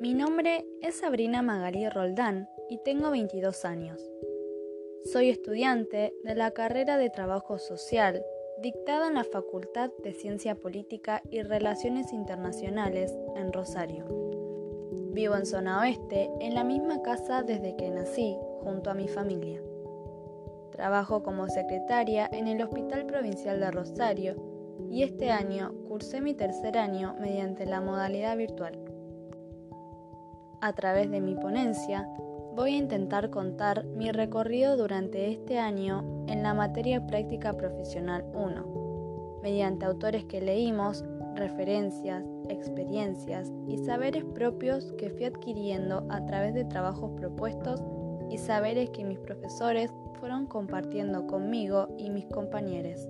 Mi nombre es Sabrina Magalí Roldán y tengo 22 años. Soy estudiante de la carrera de Trabajo Social dictada en la Facultad de Ciencia Política y Relaciones Internacionales en Rosario. Vivo en zona oeste, en la misma casa desde que nací, junto a mi familia. Trabajo como secretaria en el Hospital Provincial de Rosario y este año cursé mi tercer año mediante la modalidad virtual. A través de mi ponencia voy a intentar contar mi recorrido durante este año en la materia práctica profesional 1, mediante autores que leímos, referencias, experiencias y saberes propios que fui adquiriendo a través de trabajos propuestos y saberes que mis profesores fueron compartiendo conmigo y mis compañeros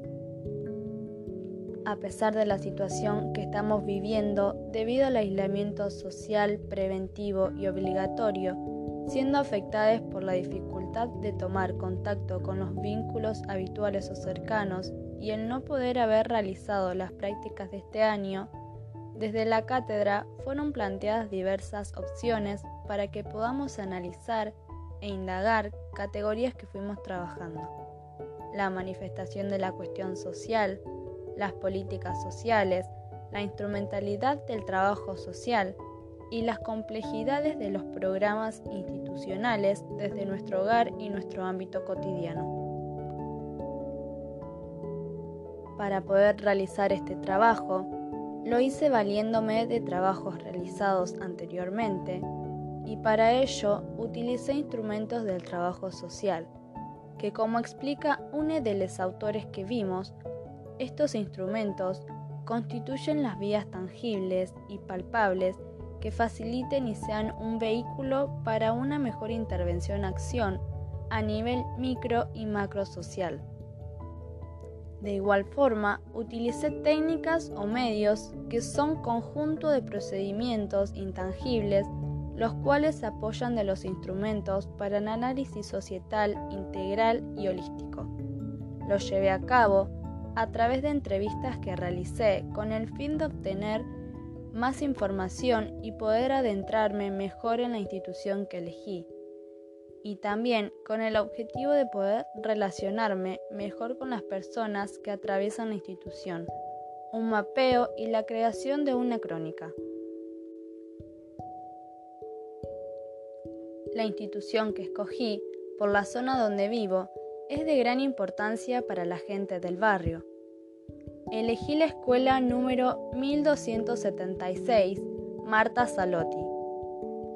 a pesar de la situación que estamos viviendo debido al aislamiento social, preventivo y obligatorio, siendo afectadas por la dificultad de tomar contacto con los vínculos habituales o cercanos y el no poder haber realizado las prácticas de este año, desde la cátedra fueron planteadas diversas opciones para que podamos analizar e indagar categorías que fuimos trabajando. La manifestación de la cuestión social, las políticas sociales, la instrumentalidad del trabajo social y las complejidades de los programas institucionales desde nuestro hogar y nuestro ámbito cotidiano. Para poder realizar este trabajo, lo hice valiéndome de trabajos realizados anteriormente y para ello utilicé instrumentos del trabajo social, que como explica uno de los autores que vimos, estos instrumentos constituyen las vías tangibles y palpables que faciliten y sean un vehículo para una mejor intervención-acción a nivel micro y macro social. De igual forma, utilicé técnicas o medios que son conjunto de procedimientos intangibles los cuales apoyan de los instrumentos para el análisis societal integral y holístico. Los llevé a cabo a través de entrevistas que realicé con el fin de obtener más información y poder adentrarme mejor en la institución que elegí. Y también con el objetivo de poder relacionarme mejor con las personas que atraviesan la institución, un mapeo y la creación de una crónica. La institución que escogí, por la zona donde vivo, es de gran importancia para la gente del barrio. Elegí la escuela número 1276, Marta Salotti.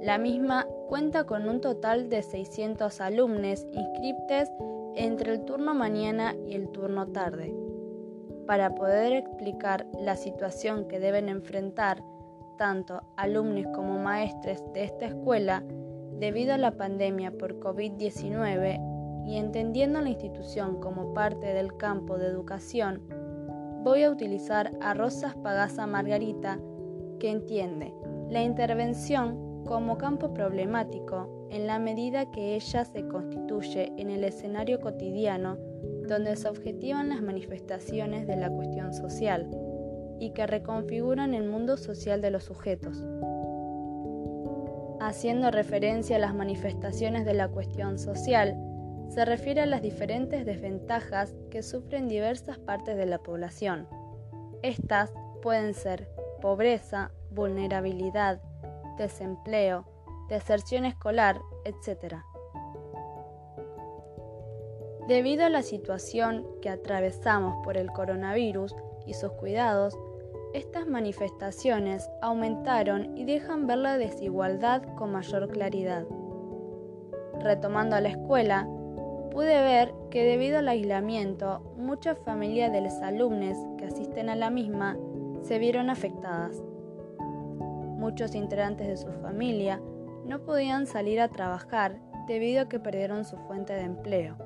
La misma cuenta con un total de 600 alumnos inscriptos entre el turno mañana y el turno tarde. Para poder explicar la situación que deben enfrentar tanto alumnos como maestres de esta escuela debido a la pandemia por COVID-19 y entendiendo la institución como parte del campo de educación, voy a utilizar a Rosas Pagasa Margarita, que entiende la intervención como campo problemático en la medida que ella se constituye en el escenario cotidiano donde se objetivan las manifestaciones de la cuestión social y que reconfiguran el mundo social de los sujetos. Haciendo referencia a las manifestaciones de la cuestión social, se refiere a las diferentes desventajas que sufren diversas partes de la población. Estas pueden ser pobreza, vulnerabilidad, desempleo, deserción escolar, etc. Debido a la situación que atravesamos por el coronavirus y sus cuidados, estas manifestaciones aumentaron y dejan ver la desigualdad con mayor claridad. Retomando a la escuela, pude ver que debido al aislamiento, muchas familias de los alumnos que asisten a la misma se vieron afectadas. Muchos integrantes de su familia no podían salir a trabajar debido a que perdieron su fuente de empleo.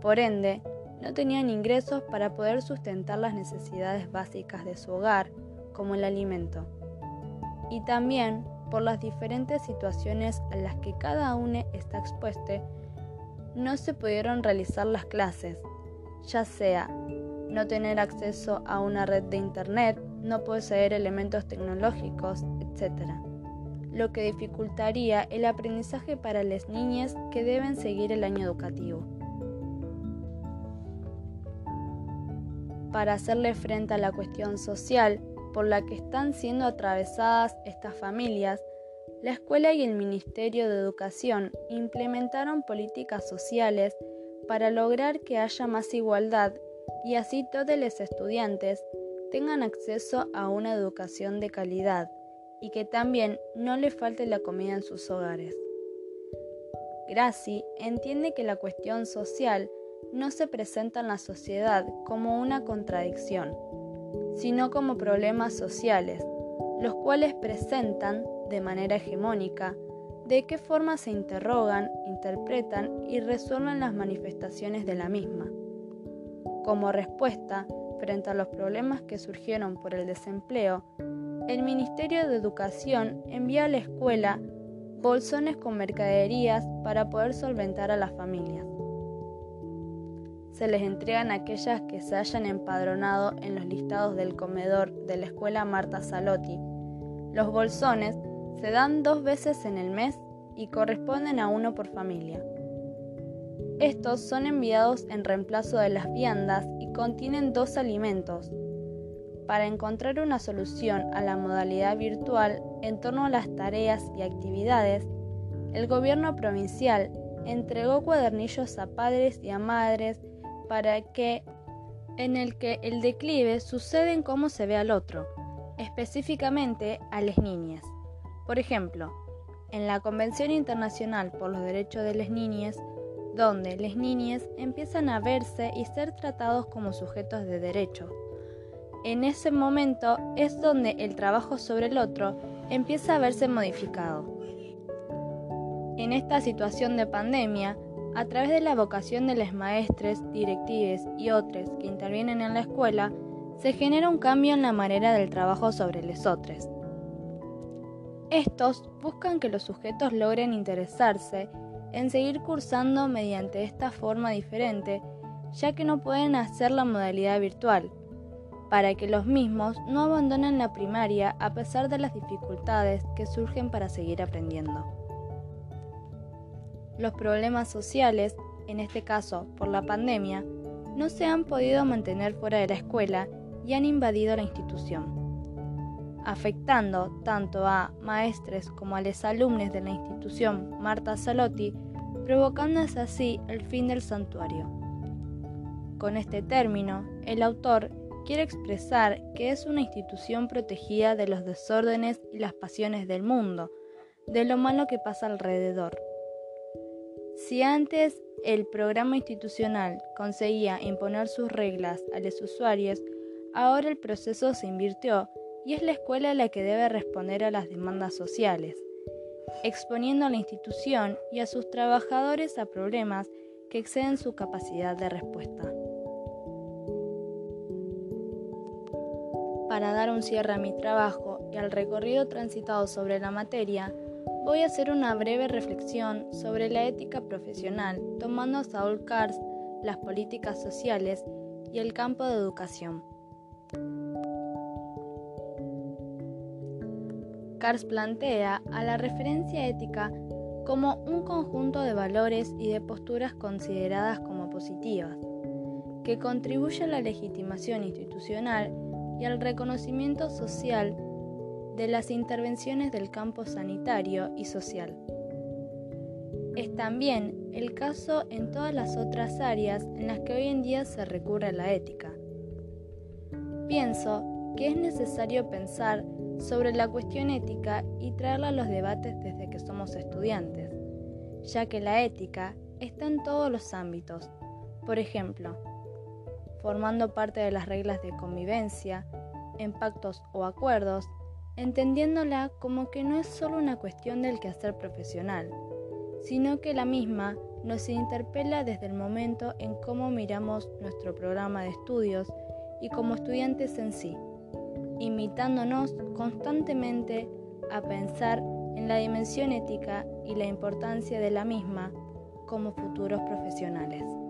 Por ende, no tenían ingresos para poder sustentar las necesidades básicas de su hogar, como el alimento. Y también por las diferentes situaciones a las que cada uno está expuesto no se pudieron realizar las clases, ya sea no tener acceso a una red de Internet, no poseer elementos tecnológicos, etc. lo que dificultaría el aprendizaje para las niñas que deben seguir el año educativo. Para hacerle frente a la cuestión social por la que están siendo atravesadas estas familias, la escuela y el Ministerio de Educación implementaron políticas sociales para lograr que haya más igualdad y así todos los estudiantes tengan acceso a una educación de calidad y que también no le falte la comida en sus hogares. Graci entiende que la cuestión social no se presenta en la sociedad como una contradicción, sino como problemas sociales, los cuales presentan, de manera hegemónica, de qué forma se interrogan, interpretan y resuelven las manifestaciones de la misma. Como respuesta, frente a los problemas que surgieron por el desempleo, el Ministerio de Educación envía a la escuela bolsones con mercaderías para poder solventar a las familias. Se les entregan aquellas que se hayan empadronado en los listados del comedor de la escuela Marta Salotti. Los bolsones se dan dos veces en el mes y corresponden a uno por familia. Estos son enviados en reemplazo de las viandas y contienen dos alimentos, para encontrar una solución a la modalidad virtual en torno a las tareas y actividades, el gobierno provincial entregó cuadernillos a padres y a madres para que en el que el declive sucede en cómo se ve al otro, específicamente a las niñas. Por ejemplo, en la Convención Internacional por los Derechos de las Niñas, donde las niñas empiezan a verse y ser tratados como sujetos de derecho, en ese momento es donde el trabajo sobre el otro empieza a verse modificado. En esta situación de pandemia, a través de la vocación de los maestres, directives y otros que intervienen en la escuela, se genera un cambio en la manera del trabajo sobre los otros. Estos buscan que los sujetos logren interesarse en seguir cursando mediante esta forma diferente, ya que no pueden hacer la modalidad virtual, para que los mismos no abandonen la primaria a pesar de las dificultades que surgen para seguir aprendiendo. Los problemas sociales, en este caso por la pandemia, no se han podido mantener fuera de la escuela y han invadido la institución, afectando tanto a maestres como a los alumnos de la institución Marta Salotti, provocándose así el fin del santuario. Con este término, el autor quiere expresar que es una institución protegida de los desórdenes y las pasiones del mundo, de lo malo que pasa alrededor. Si antes el programa institucional conseguía imponer sus reglas a los usuarios, ahora el proceso se invirtió y es la escuela la que debe responder a las demandas sociales, exponiendo a la institución y a sus trabajadores a problemas que exceden su capacidad de respuesta. Para dar un cierre a mi trabajo y al recorrido transitado sobre la materia, voy a hacer una breve reflexión sobre la ética profesional, tomando a Saul Kars, las políticas sociales y el campo de educación. Kars plantea a la referencia ética como un conjunto de valores y de posturas consideradas como positivas, que contribuye a la legitimación institucional y al reconocimiento social de las intervenciones del campo sanitario y social. Es también el caso en todas las otras áreas en las que hoy en día se recurre a la ética. Pienso que es necesario pensar sobre la cuestión ética y traerla a los debates desde que somos estudiantes, ya que la ética está en todos los ámbitos. Por ejemplo, formando parte de las reglas de convivencia, en pactos o acuerdos, entendiéndola como que no es solo una cuestión del quehacer profesional, sino que la misma nos interpela desde el momento en cómo miramos nuestro programa de estudios y como estudiantes en sí, invitándonos constantemente a pensar en la dimensión ética y la importancia de la misma como futuros profesionales.